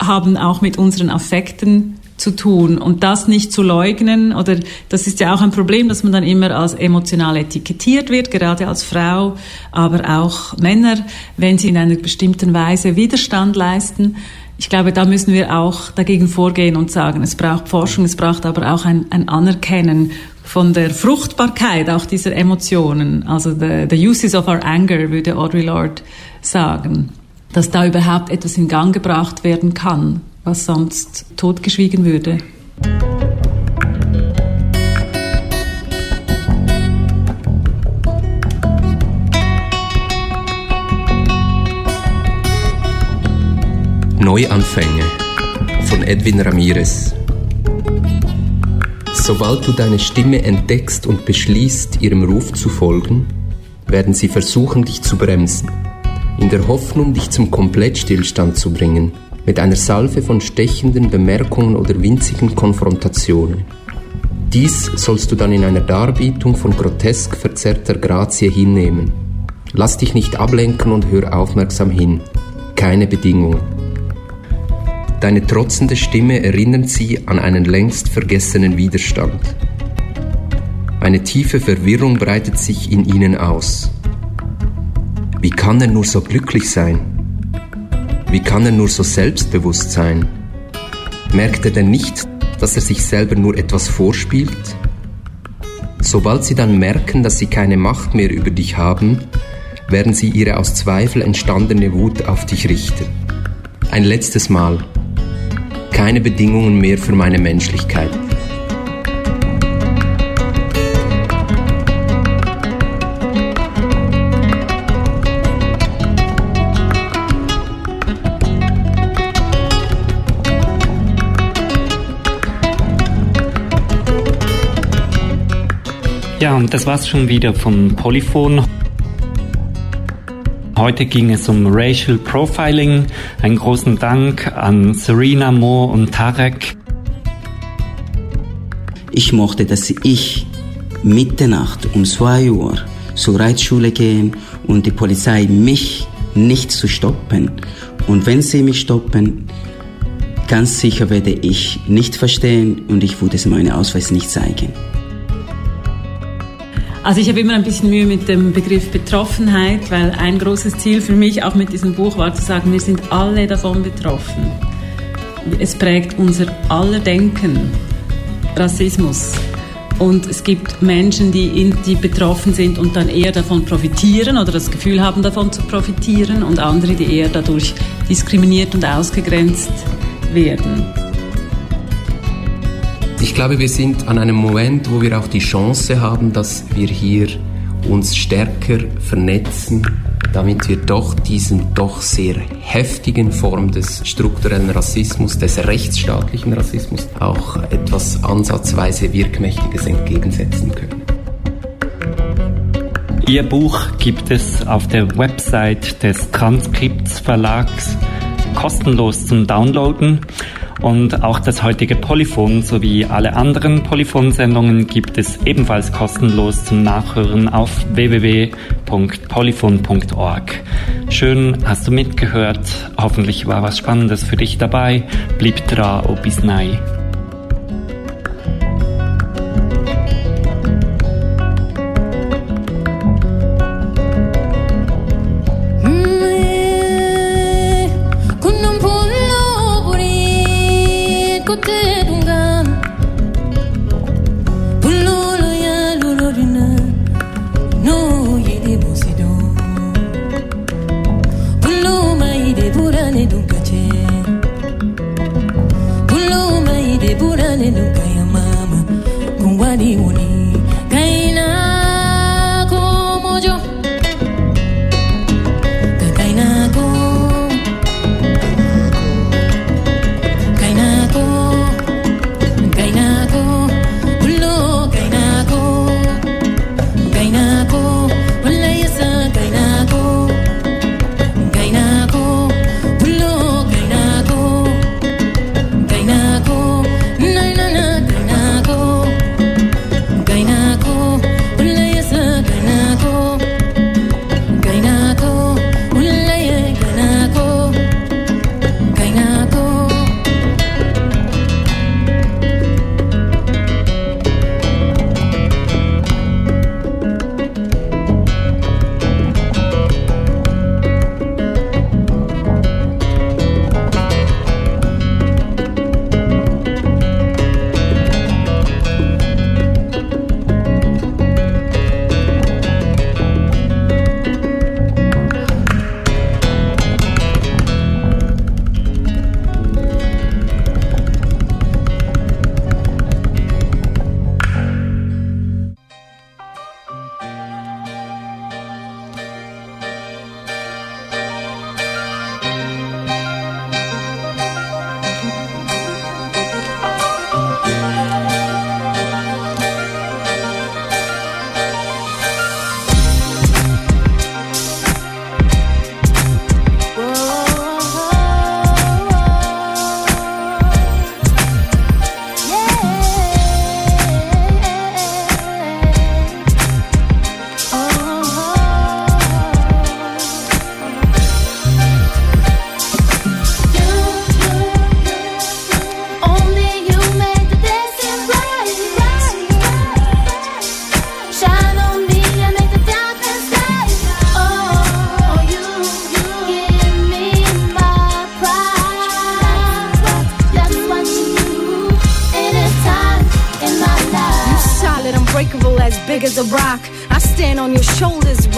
haben auch mit unseren Affekten zu tun und das nicht zu leugnen oder das ist ja auch ein Problem, dass man dann immer als emotional etikettiert wird, gerade als Frau, aber auch Männer, wenn sie in einer bestimmten Weise Widerstand leisten, ich glaube, da müssen wir auch dagegen vorgehen und sagen, es braucht Forschung, es braucht aber auch ein, ein Anerkennen von der Fruchtbarkeit auch dieser Emotionen, also the, the uses of our anger, würde Audre Lorde sagen, dass da überhaupt etwas in Gang gebracht werden kann, was sonst totgeschwiegen würde. Neuanfänge von Edwin Ramirez. Sobald du deine Stimme entdeckst und beschließt, ihrem Ruf zu folgen, werden sie versuchen, dich zu bremsen, in der Hoffnung, dich zum Komplettstillstand zu bringen, mit einer Salve von stechenden Bemerkungen oder winzigen Konfrontationen. Dies sollst du dann in einer Darbietung von grotesk verzerrter Grazie hinnehmen. Lass dich nicht ablenken und hör aufmerksam hin. Keine Bedingungen. Deine trotzende Stimme erinnert sie an einen längst vergessenen Widerstand. Eine tiefe Verwirrung breitet sich in ihnen aus. Wie kann er nur so glücklich sein? Wie kann er nur so selbstbewusst sein? Merkt er denn nicht, dass er sich selber nur etwas vorspielt? Sobald sie dann merken, dass sie keine Macht mehr über dich haben, werden sie ihre aus Zweifel entstandene Wut auf dich richten. Ein letztes Mal, keine Bedingungen mehr für meine Menschlichkeit. Ja, und das war's schon wieder vom Polyphon. Heute ging es um Racial Profiling. Einen großen Dank an Serena Moore und Tarek. Ich mochte, dass ich Mitternacht um 2 Uhr zur Reitschule gehen und die Polizei mich nicht zu stoppen. Und wenn sie mich stoppen, ganz sicher werde ich nicht verstehen und ich würde meinen Ausweis nicht zeigen. Also ich habe immer ein bisschen Mühe mit dem Begriff Betroffenheit, weil ein großes Ziel für mich auch mit diesem Buch war zu sagen, wir sind alle davon betroffen. Es prägt unser aller Denken, Rassismus. Und es gibt Menschen, die, in, die betroffen sind und dann eher davon profitieren oder das Gefühl haben, davon zu profitieren und andere, die eher dadurch diskriminiert und ausgegrenzt werden. Ich glaube, wir sind an einem Moment, wo wir auch die Chance haben, dass wir hier uns stärker vernetzen, damit wir doch diesen doch sehr heftigen Form des strukturellen Rassismus, des rechtsstaatlichen Rassismus auch etwas ansatzweise Wirkmächtiges entgegensetzen können. Ihr Buch gibt es auf der Website des Transkripts Verlags kostenlos zum Downloaden und auch das heutige Polyphon sowie alle anderen Polyphon-Sendungen gibt es ebenfalls kostenlos zum Nachhören auf www.polyphon.org. Schön hast du mitgehört. Hoffentlich war was Spannendes für dich dabei. Blieb dran, bis nein. a rock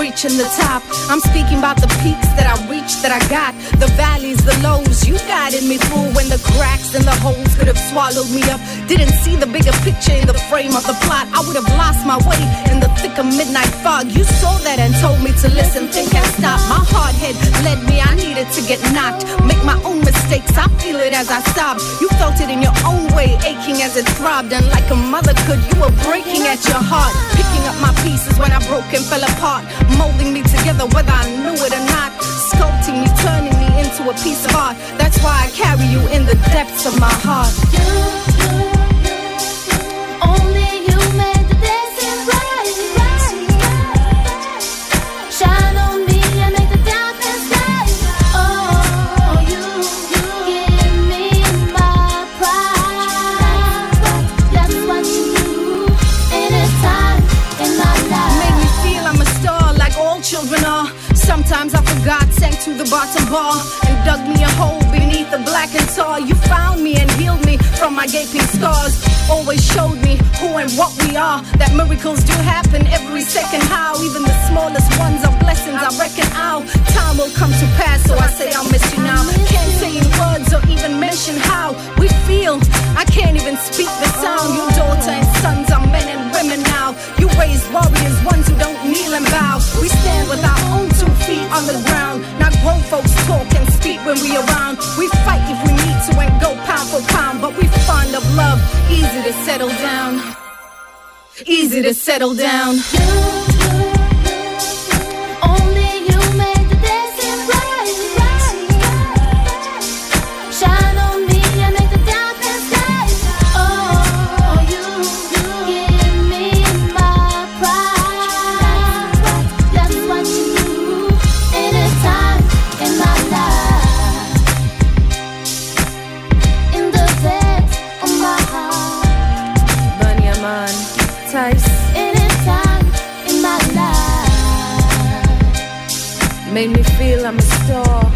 reaching the top. I'm speaking about the peaks that I reached, that I got, the valleys, the lows. You guided me through when the cracks and the holes could have swallowed me up. Didn't see the bigger picture in the frame of the plot. I would have lost my way in the thick of midnight fog. You saw that and told me to listen, think and stop. My hard head led me, I needed to get knocked. Make my own mistakes, I feel it as I sob. You felt it in your own way, aching as it throbbed. And like a mother could, you were breaking at your heart. Picking up my pieces when I broke and fell apart. Molding me together whether I knew it or not. Sculpting me, turning me into a piece of art. That's why I carry you in the depths of my heart. The bottom bar. And dug me a hole the black and tall. You found me and healed me from my gaping scars. Always showed me who and what we are. That miracles do happen every second. How even the smallest ones are blessings. I reckon our time will come to pass. So I say I'll miss you now. Can't say in words or even mention how we feel. I can't even speak the sound. Your daughter and sons are men and women now. You raised warriors, ones who don't kneel and bow. We stand with our own two feet on the ground. Not grown folks talk and speak when we around. We Fight if we need to and go pound for pound. But we're fond of love, easy to settle down. Easy to settle down. door.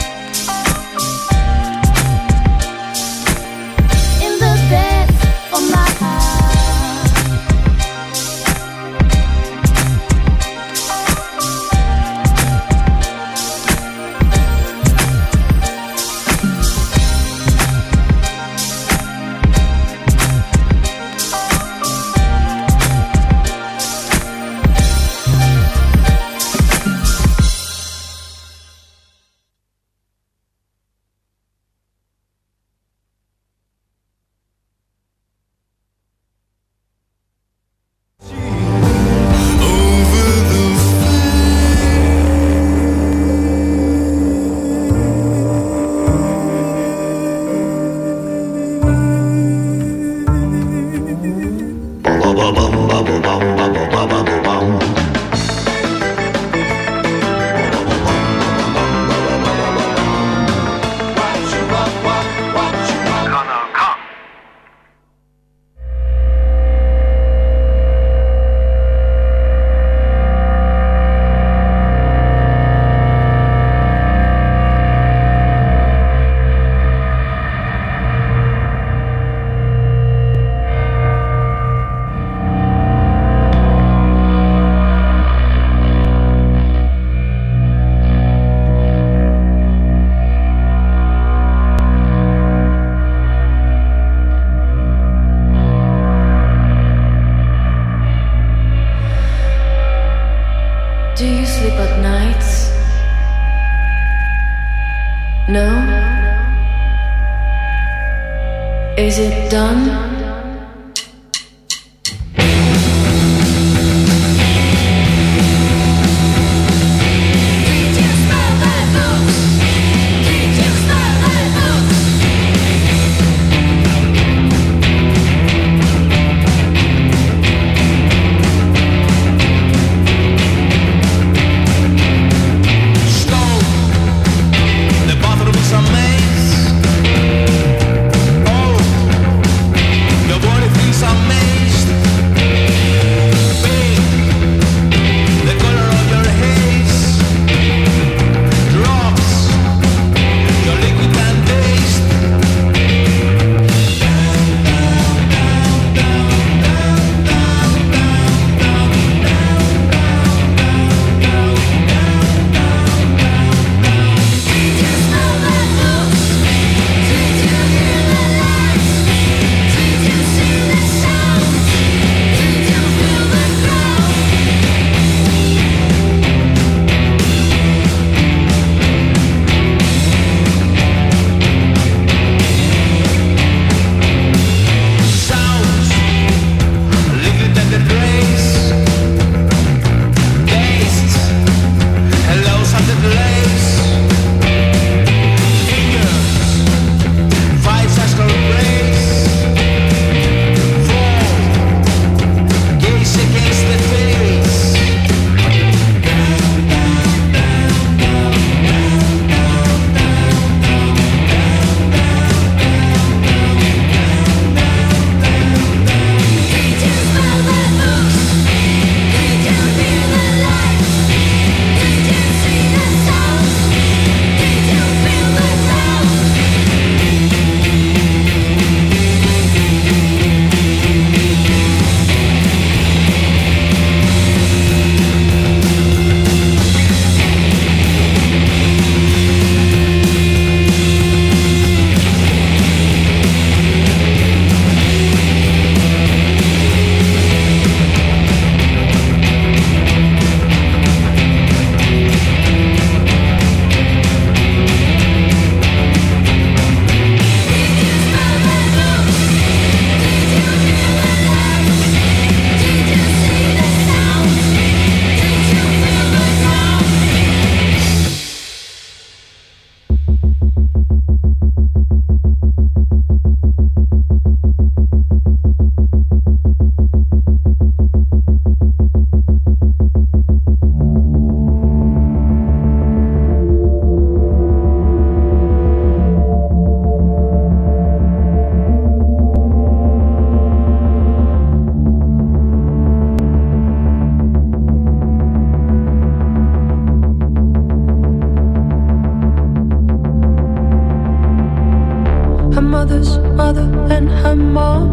mother's mother and her mom.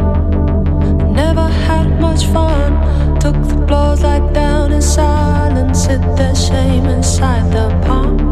Never had much fun. Took the blows like down in silence. Hit their shame inside the palm.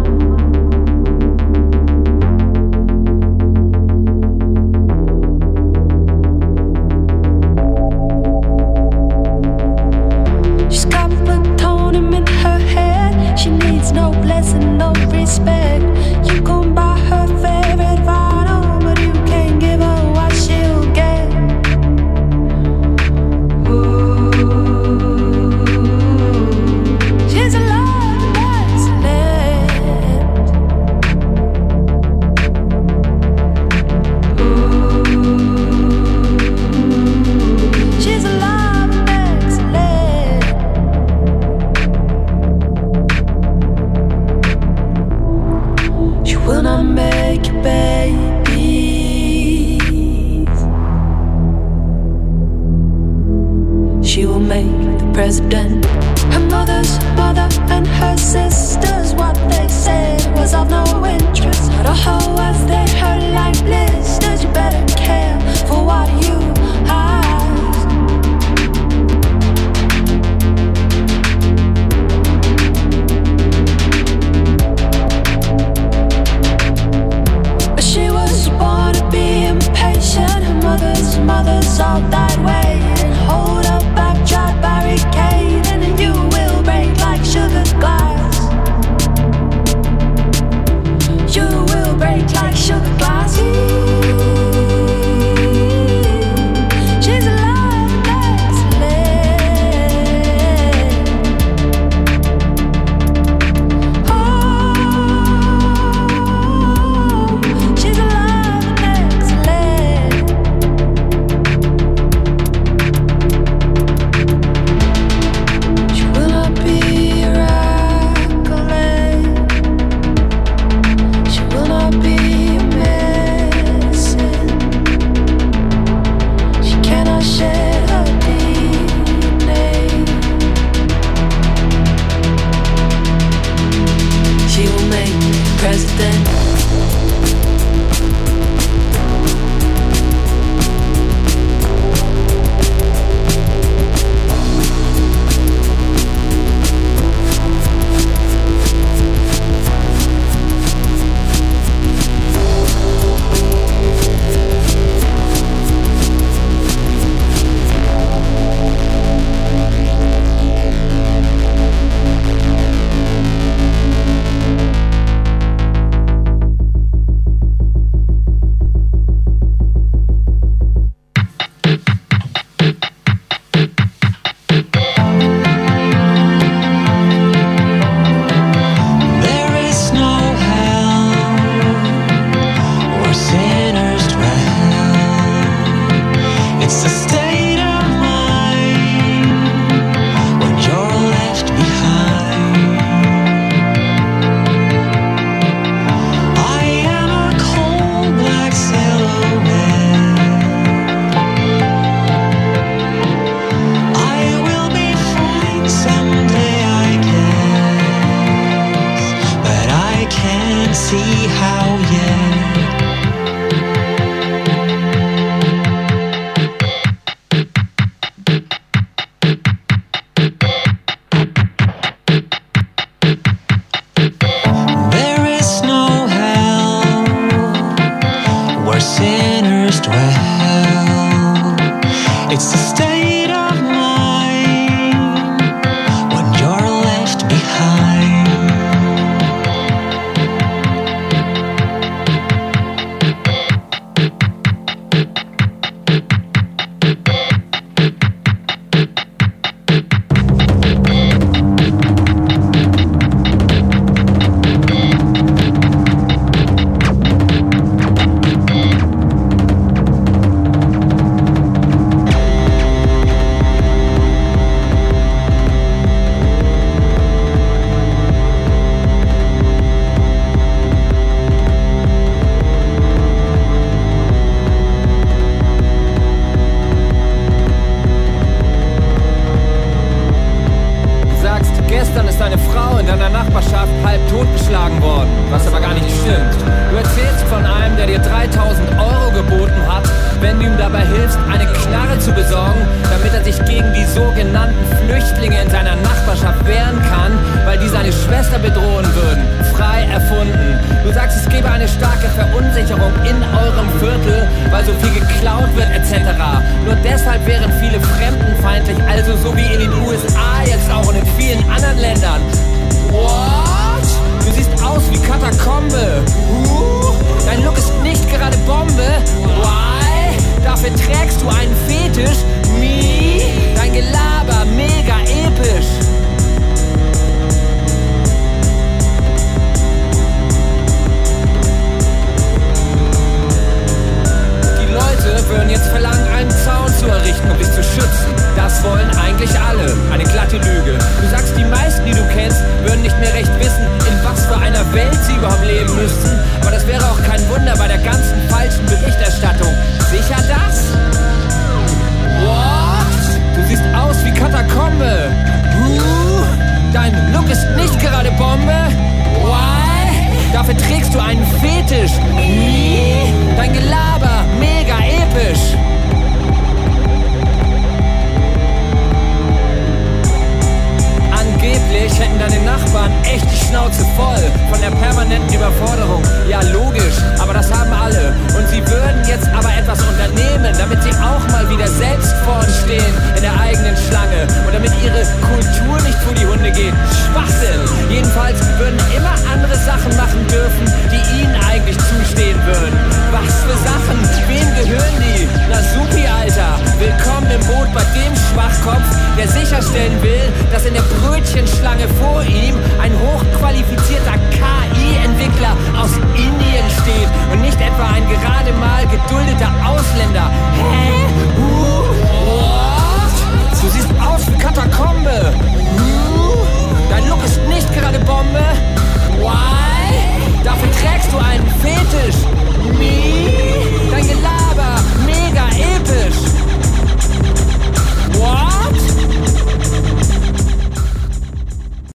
see how you